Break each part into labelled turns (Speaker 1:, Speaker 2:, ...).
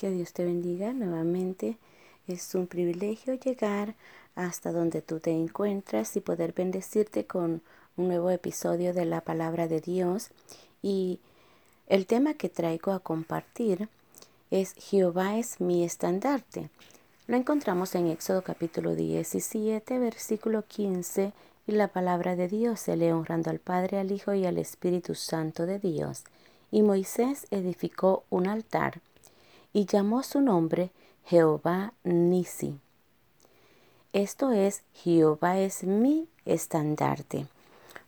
Speaker 1: Que Dios te bendiga nuevamente. Es un privilegio llegar hasta donde tú te encuentras y poder bendecirte con un nuevo episodio de la palabra de Dios. Y el tema que traigo a compartir es Jehová es mi estandarte. Lo encontramos en Éxodo capítulo 17, versículo 15, y la palabra de Dios se lee honrando al Padre, al Hijo y al Espíritu Santo de Dios. Y Moisés edificó un altar y llamó su nombre Jehová Nisi. Esto es, Jehová es mi estandarte.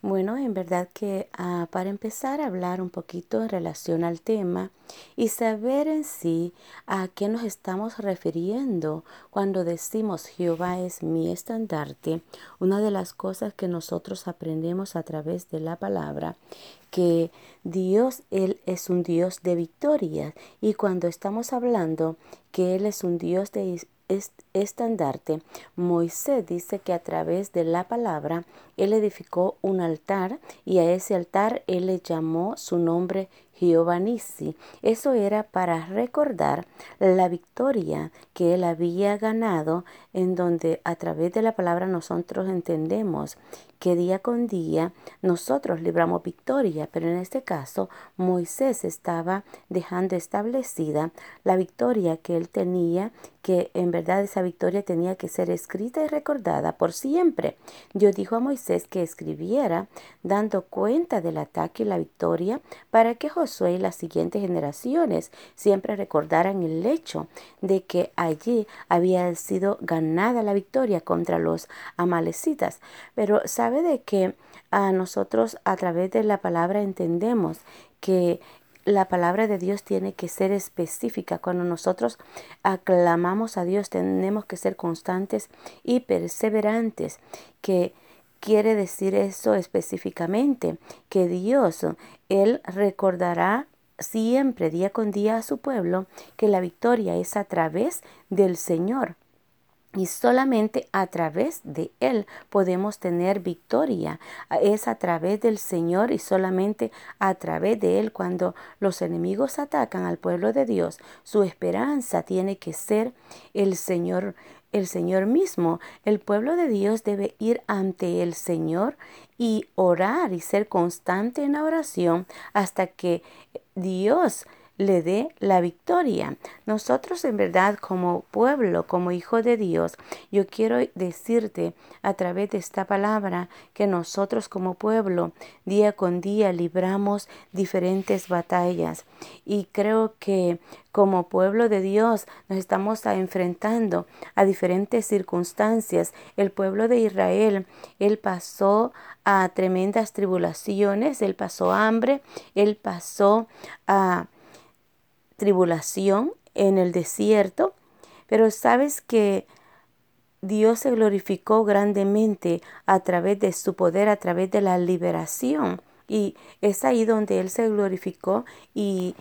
Speaker 1: Bueno, en verdad que ah, para empezar a hablar un poquito en relación al tema y saber en sí a qué nos estamos refiriendo cuando decimos Jehová es mi estandarte, una de las cosas que nosotros aprendemos a través de la palabra, que Dios, Él es un Dios de victoria. Y cuando estamos hablando que Él es un Dios de estandarte, Moisés dice que a través de la palabra él edificó un altar y a ese altar él le llamó su nombre Jehová Eso era para recordar la victoria que él había ganado, en donde a través de la palabra nosotros entendemos que día con día nosotros libramos victoria, pero en este caso Moisés estaba dejando establecida la victoria que él tenía, que en verdad esa victoria tenía que ser escrita y recordada por siempre. Dios dijo a Moisés que escribiera dando cuenta del ataque y la victoria para que Josué las siguientes generaciones siempre recordaran el hecho de que allí había sido ganada la victoria contra los amalecitas. Pero sabe de que a nosotros a través de la palabra entendemos que la palabra de Dios tiene que ser específica. Cuando nosotros aclamamos a Dios tenemos que ser constantes y perseverantes. Que quiere decir eso específicamente, que Dios, Él recordará siempre, día con día, a su pueblo, que la victoria es a través del Señor. Y solamente a través de Él podemos tener victoria. Es a través del Señor y solamente a través de Él cuando los enemigos atacan al pueblo de Dios. Su esperanza tiene que ser el Señor el Señor mismo. El pueblo de Dios debe ir ante el Señor y orar y ser constante en la oración hasta que Dios le dé la victoria. Nosotros en verdad como pueblo, como hijo de Dios, yo quiero decirte a través de esta palabra que nosotros como pueblo día con día libramos diferentes batallas y creo que como pueblo de Dios nos estamos enfrentando a diferentes circunstancias. El pueblo de Israel, él pasó a tremendas tribulaciones, él pasó hambre, él pasó a tribulación en el desierto, pero sabes que Dios se glorificó grandemente a través de su poder, a través de la liberación. Y es ahí donde Él se glorificó y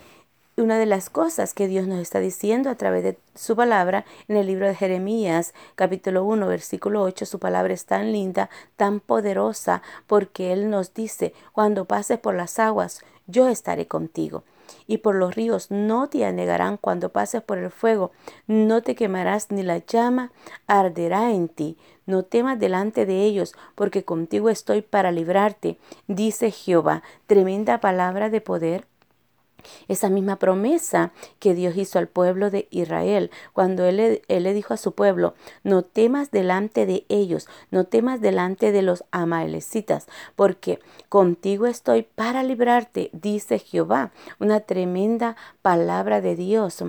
Speaker 1: una de las cosas que Dios nos está diciendo a través de su palabra en el libro de Jeremías capítulo 1 versículo 8, su palabra es tan linda, tan poderosa, porque Él nos dice, cuando pases por las aguas, yo estaré contigo y por los ríos no te anegarán cuando pases por el fuego, no te quemarás ni la llama arderá en ti. No temas delante de ellos, porque contigo estoy para librarte, dice Jehová. Tremenda palabra de poder esa misma promesa que Dios hizo al pueblo de Israel, cuando él, le dijo a su pueblo, no temas delante de ellos, no temas delante de los amalecitas, porque contigo estoy para librarte, dice Jehová. Una tremenda palabra de Dios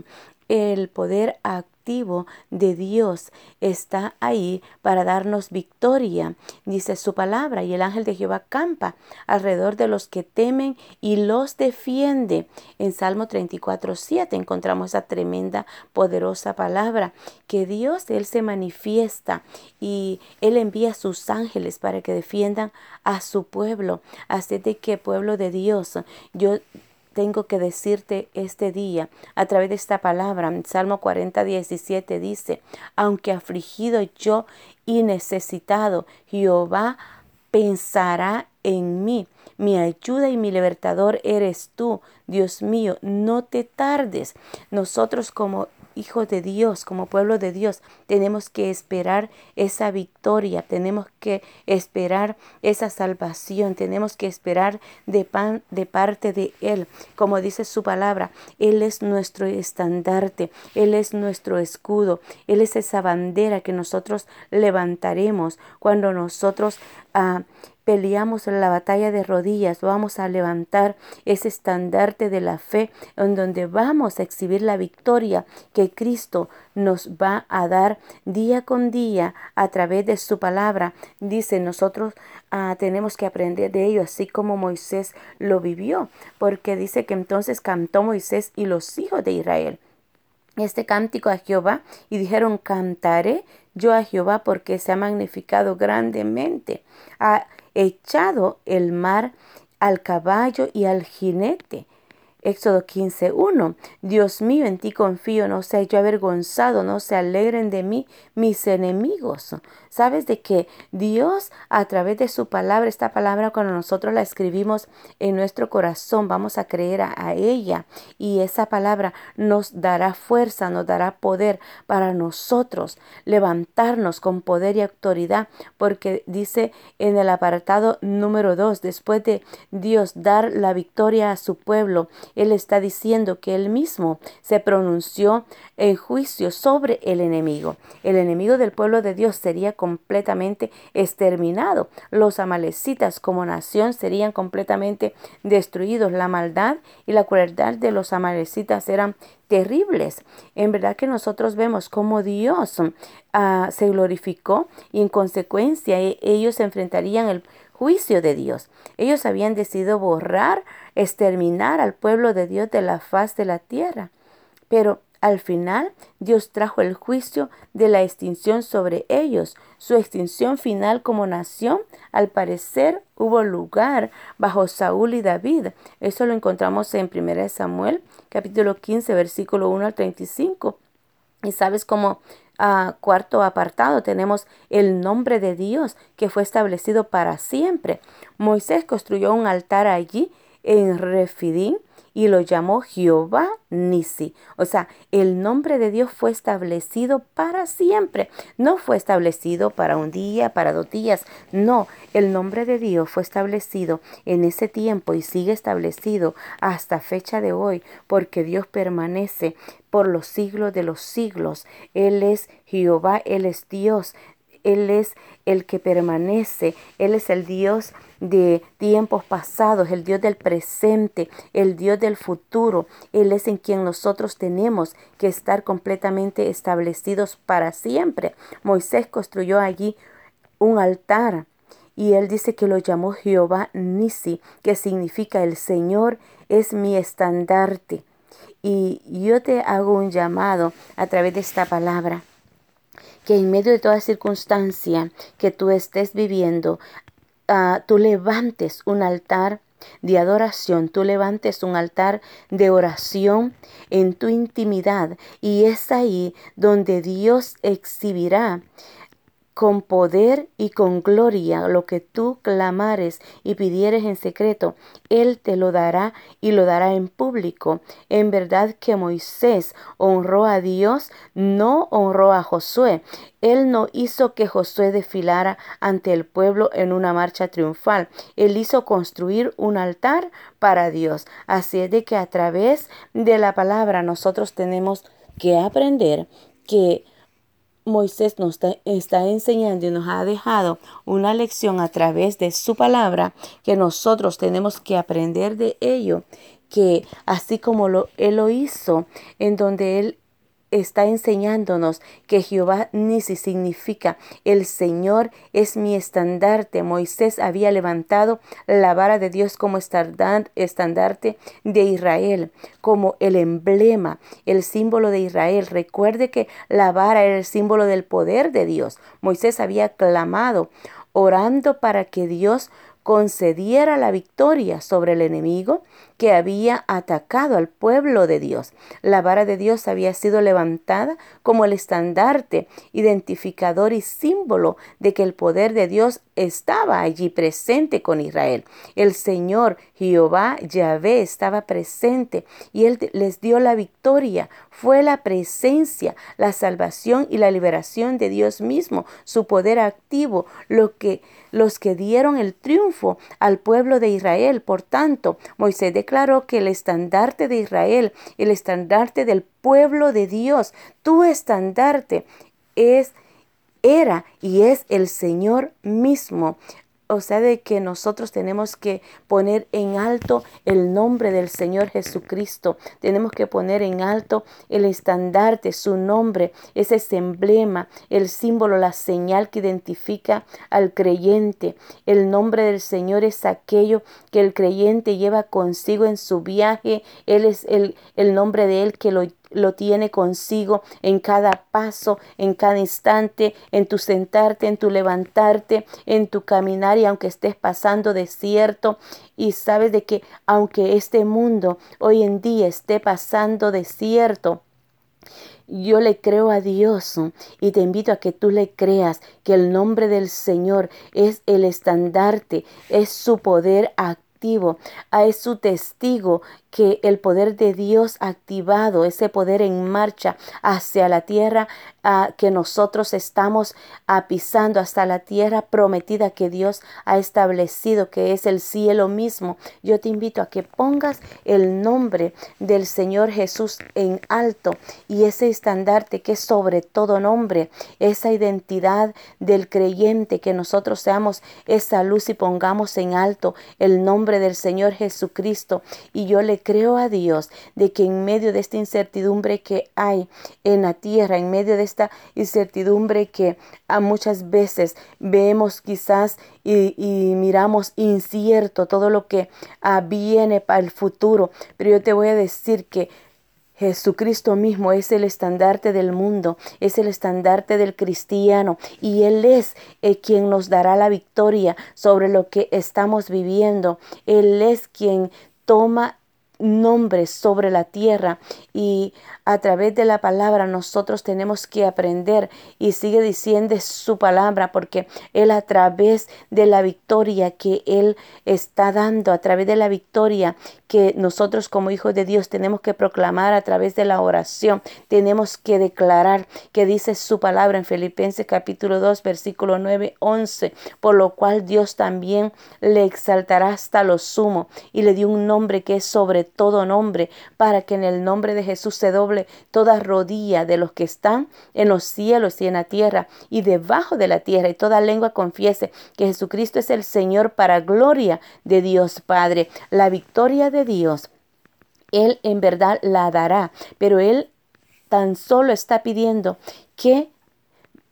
Speaker 1: el poder activo de Dios está ahí para darnos victoria, dice su palabra, y el ángel de Jehová campa alrededor de los que temen y los defiende. En Salmo 34, 7 encontramos esa tremenda, poderosa palabra, que Dios, Él se manifiesta y Él envía a sus ángeles para que defiendan a su pueblo. Así de que pueblo de Dios, yo tengo que decirte este día a través de esta palabra. Salmo 40, 17 dice, aunque afligido yo y necesitado, Jehová pensará en mí. mi ayuda y mi libertador eres tú. Dios mío, no te tardes. Nosotros como hijos de Dios, como pueblo de Dios, tenemos que esperar esa victoria, tenemos que esperar esa salvación, tenemos que esperar de, pan, de parte de Él. Como dice su palabra, Él es nuestro estandarte, Él es nuestro escudo, Él es esa bandera que nosotros levantaremos cuando nosotros... Uh, peleamos la batalla de rodillas, vamos a levantar ese estandarte de la fe en donde vamos a exhibir la victoria que Cristo nos va a dar día con día a través de su palabra. Dice, nosotros ah, tenemos que aprender de ello, así como Moisés lo vivió, porque dice que entonces cantó Moisés y los hijos de Israel este cántico a Jehová y dijeron, cantaré yo a Jehová porque se ha magnificado grandemente echado el mar al caballo y al jinete. Éxodo 15.1. Dios mío, en ti confío, no sea yo avergonzado, no se alegren de mí mis enemigos. Sabes de que Dios a través de su palabra, esta palabra cuando nosotros la escribimos en nuestro corazón, vamos a creer a, ella y esa palabra nos dará fuerza, nos dará poder para nosotros levantarnos con poder y autoridad, porque dice en el apartado número 2, después de Dios dar la victoria a su pueblo, Él está diciendo que Él mismo se pronunció en juicio sobre el enemigo. El enemigo del pueblo de Dios sería completamente exterminado. Los amalecitas como nación serían completamente destruidos. La maldad y la crueldad de los amalecitas eran terribles. En verdad que nosotros vemos cómo Dios ah, se glorificó y en consecuencia e, ellos enfrentarían el juicio de Dios. Ellos habían decidido borrar, exterminar al pueblo de Dios de la faz de la tierra. Pero al final, Dios trajo el juicio de la extinción sobre ellos. Su extinción final como nación, al parecer, hubo lugar bajo Saúl y David. Eso lo encontramos en 1 Samuel, capítulo 15, versículo 1 al 35. Y sabes cómo cuarto apartado tenemos el nombre de Dios que fue establecido para siempre. Moisés construyó un altar allí en Refidim y lo llamó Jehová Nisi. O sea, el nombre de Dios fue establecido para siempre. No fue establecido para un día, para dos días. No, el nombre de Dios fue establecido en ese tiempo y sigue establecido hasta fecha de hoy, porque Dios permanece por los siglos de los siglos. Él es Jehová, Él es Dios. Él es el que permanece, Él es el Dios de tiempos pasados, el Dios del presente, el Dios del futuro. Él es en quien nosotros tenemos que estar completamente establecidos para siempre. Moisés construyó allí un altar y él dice que lo llamó Jehová Nisi, que significa el Señor es mi estandarte. Y yo te hago un llamado a través de esta palabra que en medio de toda circunstancia que tú estés viviendo, uh, tú levantes un altar de adoración, tú levantes un altar de oración en tu intimidad. Y es ahí donde Dios exhibirá con poder y con gloria lo que tú clamares y pidieres en secreto, Él te lo dará y lo dará en público. En verdad que Moisés honró a Dios, no honró a Josué. Él no hizo que Josué desfilara ante el pueblo en una marcha triunfal. Él hizo construir un altar para Dios. Así es de que a través de la palabra nosotros tenemos que aprender que Moisés nos está, enseñando y nos ha dejado una lección a través de su palabra que nosotros tenemos que aprender de ello, que así como lo, él lo hizo, en donde él está enseñándonos que Jehová Nisi significa el Señor es mi estandarte. Moisés había levantado la vara de Dios como estandarte de Israel, como el emblema, el símbolo de Israel. Recuerde que la vara era el símbolo del poder de Dios. Moisés había clamado orando para que Dios concediera la victoria sobre el enemigo que había atacado al pueblo de Dios. La vara de Dios había sido levantada como el estandarte, identificador y símbolo de que el poder de Dios estaba allí presente con Israel. El Señor Jehová Yahvé estaba presente y él les dio la victoria. Fue la presencia, la salvación y la liberación de Dios mismo, su poder activo, lo que los que dieron el triunfo al pueblo de Israel. Por tanto, Moisés declaró que el estandarte de Israel, el estandarte del pueblo de Dios, tu estandarte es era y es el Señor mismo o sea, de que nosotros tenemos que poner en alto el nombre del Señor Jesucristo. Tenemos que poner en alto el estandarte, su nombre, ese emblema, el símbolo, la señal que identifica al creyente. El nombre del Señor es aquello que el creyente lleva consigo en su viaje. Él es el, el nombre de Él que lo lo tiene consigo en cada paso, en cada instante, en tu sentarte, en tu levantarte, en tu caminar y aunque estés pasando desierto y sabes de que aunque este mundo hoy en día esté pasando desierto, yo le creo a Dios y te invito a que tú le creas que el nombre del Señor es el estandarte, es su poder activo, es su testigo que el poder de Dios activado, ese poder en marcha hacia la tierra que nosotros estamos pisando, hasta la tierra prometida que Dios ha establecido, que es el cielo mismo. Yo te invito a que pongas el nombre del Señor Jesús en alto y ese estandarte que es sobre todo nombre, esa identidad del creyente, que nosotros seamos esa luz y pongamos en alto el nombre del Señor Jesucristo. Y yo le creo a Dios de que en medio de esta incertidumbre que hay en la tierra, en medio de esta incertidumbre que a muchas veces vemos quizás y, miramos incierto todo lo que ah, viene para el futuro, pero yo te voy a decir que Jesucristo mismo es el estandarte del mundo, es el estandarte del cristiano y Él es el quien nos dará la victoria sobre lo que estamos viviendo. Él es quien toma nombre sobre la tierra y a través de la palabra nosotros tenemos que aprender y sigue diciendo su palabra porque Él a través de la victoria que Él está dando, a través de la victoria que nosotros como hijos de Dios tenemos que proclamar a través de la oración, tenemos que declarar que dice su palabra en Filipenses capítulo 2 versículo 9, 11, por lo cual Dios también le exaltará hasta lo sumo y le dio un nombre que es sobre todo nombre para que en el nombre de Jesús se doble toda rodilla de los que están en los cielos y en la tierra y debajo de la tierra, y toda lengua confiese que Jesucristo es el Señor para gloria de Dios Padre. La victoria de Dios, Él en verdad la dará, pero Él tan solo está pidiendo que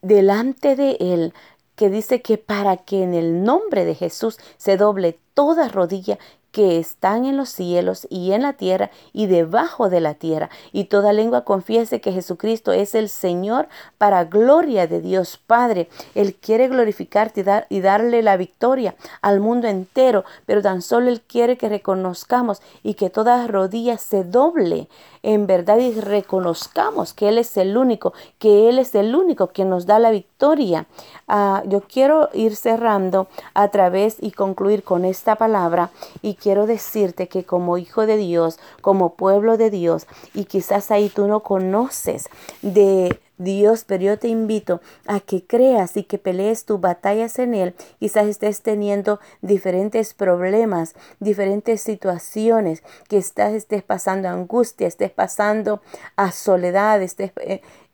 Speaker 1: delante de Él que dice que para que en el nombre de Jesús se doble toda rodilla que están en los cielos y en la tierra y debajo de la tierra, y toda lengua confiese que Jesucristo es el Señor para gloria de Dios Padre. Él quiere glorificarte y, dar, y darle la victoria al mundo entero, pero tan solo Él quiere que reconozcamos y que toda rodilla se doble en verdad y reconozcamos que Él es el único, que Él es el único que nos da la victoria. Ah, yo quiero ir cerrando a través y concluir con esta palabra y quiero decirte que como hijo de Dios, como pueblo de Dios, y quizás ahí tú no conoces de Dios, pero yo te invito a que creas y que pelees tus batallas en Él. Quizás estés teniendo diferentes problemas, diferentes situaciones, que estás, estés pasando angustia, estés pasando a soledad, estés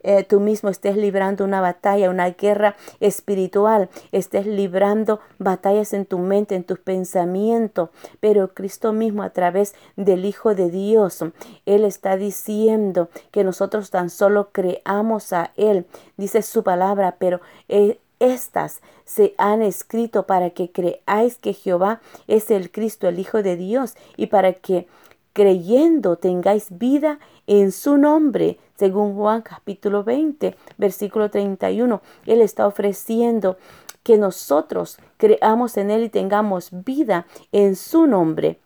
Speaker 1: eh, tú mismo estés librando una batalla, una guerra espiritual, estés librando batallas en tu mente, en tus pensamientos, pero Cristo mismo a través del Hijo de Dios, Él está diciendo que nosotros tan solo creamos a Él, dice su palabra, pero... Eh, estas se han escrito para que creáis que Jehová es el Cristo, el Hijo de Dios, y para que creyendo tengáis vida en su nombre, según Juan capítulo 20, versículo 31. Él está ofreciendo que nosotros creamos en Él y tengamos vida en su nombre.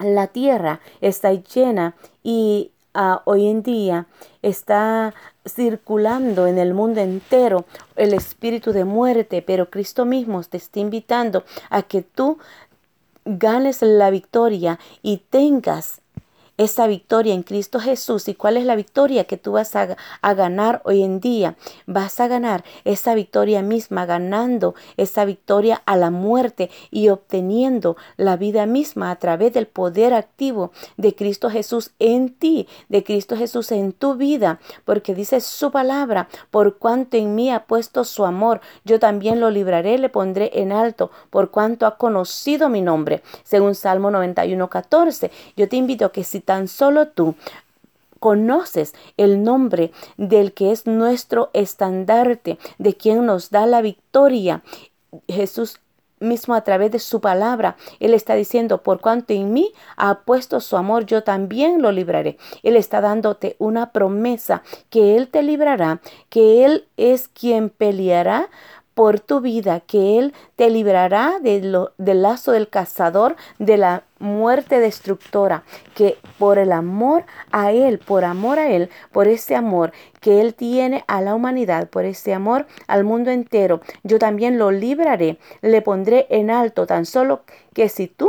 Speaker 1: La tierra está llena y ah, hoy en día está circulando en el mundo entero el espíritu de muerte, pero Cristo mismo te está invitando a que tú ganes la victoria y tengas esa victoria en Cristo Jesús. ¿Y cuál es la victoria que tú vas a, ganar hoy en día? Vas a ganar esa victoria misma, ganando esa victoria a la muerte y obteniendo la vida misma a través del poder activo de Cristo Jesús en ti, de Cristo Jesús en tu vida, porque dice su palabra, por cuanto en mí ha puesto su amor, yo también lo libraré, le pondré en alto, por cuanto ha conocido mi nombre, según Salmo 91, 14. Yo te invito a que si tan solo tú conoces el nombre del que es nuestro estandarte, de quien nos da la victoria. Jesús mismo a través de su palabra, Él está diciendo, por cuanto en mí ha puesto su amor, yo también lo libraré. Él está dándote una promesa que Él te librará, que Él es quien peleará por tu vida, que Él te librará del lazo del cazador, de la muerte destructora, que por el amor a Él, por amor a Él, por ese amor que Él tiene a la humanidad, por ese amor al mundo entero, yo también lo libraré, le pondré en alto, tan solo que si tú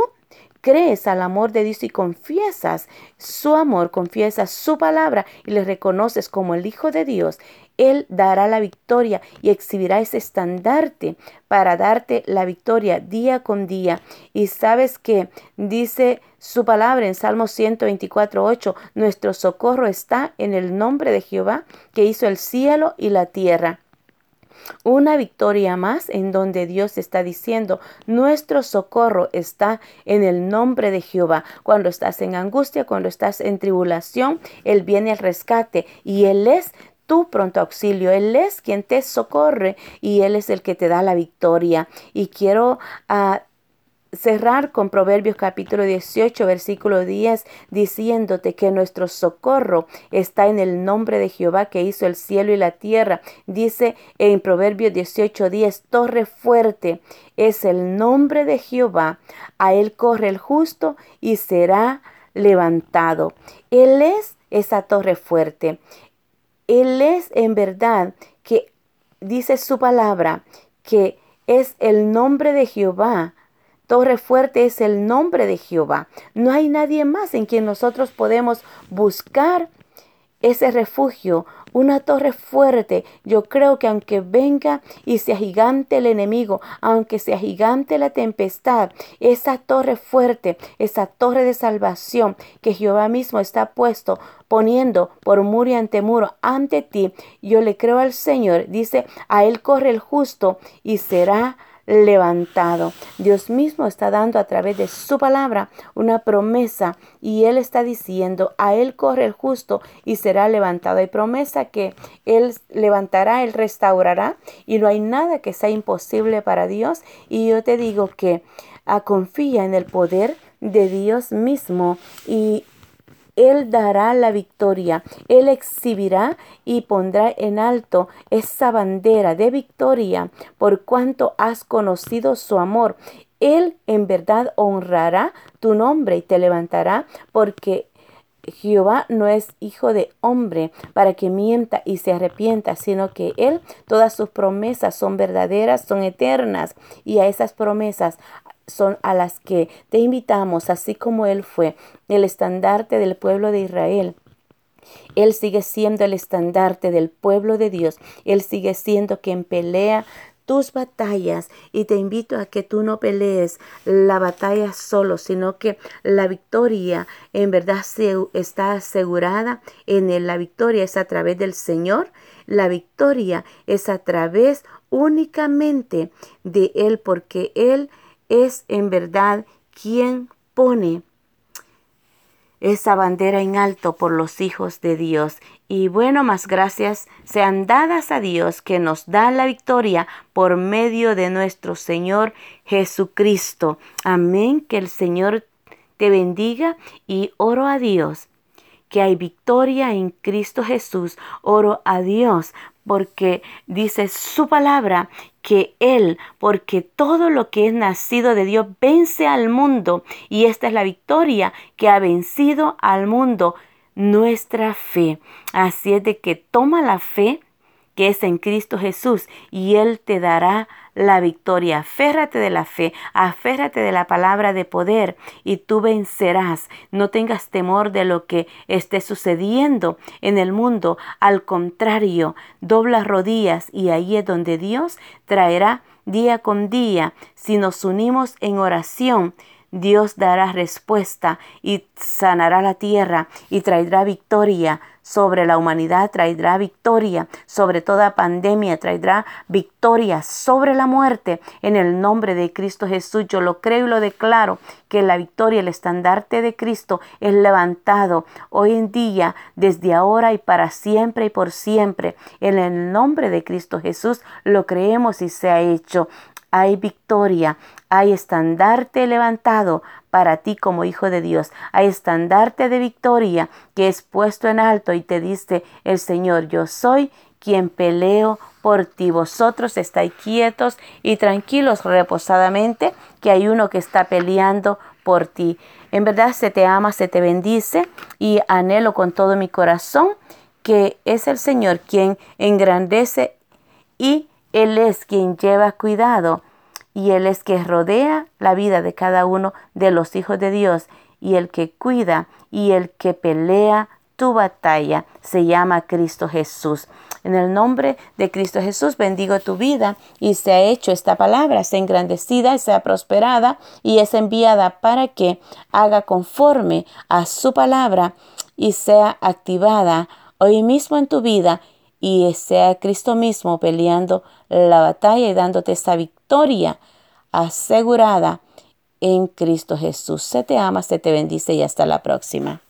Speaker 1: crees al amor de Dios y confiesas su amor, confiesas su palabra y le reconoces como el Hijo de Dios, Él dará la victoria y exhibirá ese estandarte para darte la victoria día con día. Y sabes que dice su palabra en Salmo 124, 8, nuestro socorro está en el nombre de Jehová que hizo el cielo y la tierra. Una victoria más en donde Dios está diciendo, nuestro socorro está en el nombre de Jehová. Cuando estás en angustia, cuando estás en tribulación, Él viene al rescate y Él es tu pronto auxilio. Él es quien te socorre y Él es el que te da la victoria. Y quiero uh, cerrar con Proverbios capítulo 18, versículo 10, diciéndote que nuestro socorro está en el nombre de Jehová que hizo el cielo y la tierra. Dice en Proverbios 18, 10, torre fuerte es el nombre de Jehová, a él corre el justo y será levantado. Él es esa torre fuerte. Él es en verdad que dice su palabra que es el nombre de Jehová Torre fuerte es el nombre de Jehová. No hay nadie más en quien nosotros podemos buscar ese refugio, una torre fuerte. Yo creo que aunque venga y se agigante el enemigo, aunque se agigante la tempestad, esa torre fuerte, esa torre de salvación que Jehová mismo está puesto poniendo por muro y ante muro ante ti, yo le creo al Señor. Dice, a él corre el justo y será levantado. Dios mismo está dando a través de su palabra una promesa y Él está diciendo, a Él corre el justo y será levantado. Hay promesa que Él levantará, Él restaurará y no hay nada que sea imposible para Dios. Y yo te digo que ah, confía en el poder de Dios mismo y él dará la victoria. Él exhibirá y pondrá en alto esa bandera de victoria por cuanto has conocido su amor. Él en verdad honrará tu nombre y te levantará porque Jehová no es hijo de hombre para que mienta y se arrepienta, sino que Él, todas sus promesas son verdaderas, son eternas, y a esas promesas son a las que te invitamos, así como Él fue el estandarte del pueblo de Israel. Él sigue siendo el estandarte del pueblo de Dios. Él sigue siendo quien pelea tus batallas y te invito a que tú no pelees la batalla solo, sino que la victoria en verdad está asegurada en la victoria es a través del Señor, la victoria es a través únicamente de Él porque Él es en verdad quien pone esa bandera en alto por los hijos de Dios. Y bueno, más gracias sean dadas a Dios que nos da la victoria por medio de nuestro Señor Jesucristo. Amén. Que el Señor te bendiga y oro a Dios que hay victoria en Cristo Jesús. Oro a Dios porque dice su palabra que Él, porque todo lo que es nacido de Dios vence al mundo y esta es la victoria que ha vencido al mundo, nuestra fe. Así es de que toma la fe que es en Cristo Jesús y Él te dará la victoria. Aférrate de la fe, aférrate de la palabra de poder y tú vencerás. No tengas temor de lo que esté sucediendo en el mundo. Al contrario, dobla rodillas y ahí es donde Dios traerá día con día si nos unimos en oración Dios dará respuesta y sanará la tierra y traerá victoria sobre la humanidad, traerá victoria sobre toda pandemia, traerá victoria sobre la muerte. En el nombre de Cristo Jesús, yo lo creo y lo declaro que la victoria, el estandarte de Cristo es levantado hoy en día, desde ahora y para siempre y por siempre. En el nombre de Cristo Jesús lo creemos y se ha hecho hay victoria, hay estandarte levantado para ti como hijo de Dios, hay estandarte de victoria que es puesto en alto y te dice el Señor, yo soy quien peleo por ti. Vosotros estáis quietos y tranquilos reposadamente, que hay uno que está peleando por ti. En verdad se te ama, se te bendice y anhelo con todo mi corazón que es el Señor quien engrandece y él es quien lleva cuidado y Él es que rodea la vida de cada uno de los hijos de Dios y el que cuida y el que pelea tu batalla se llama Cristo Jesús. En el nombre de Cristo Jesús bendigo tu vida y se ha hecho esta palabra, sea engrandecida, sea prosperada y es enviada para que haga conforme a su palabra y sea activada hoy mismo en tu vida y sea Cristo mismo peleando la batalla y dándote esta victoria asegurada en Cristo Jesús. Se te ama, se te bendice y hasta la próxima.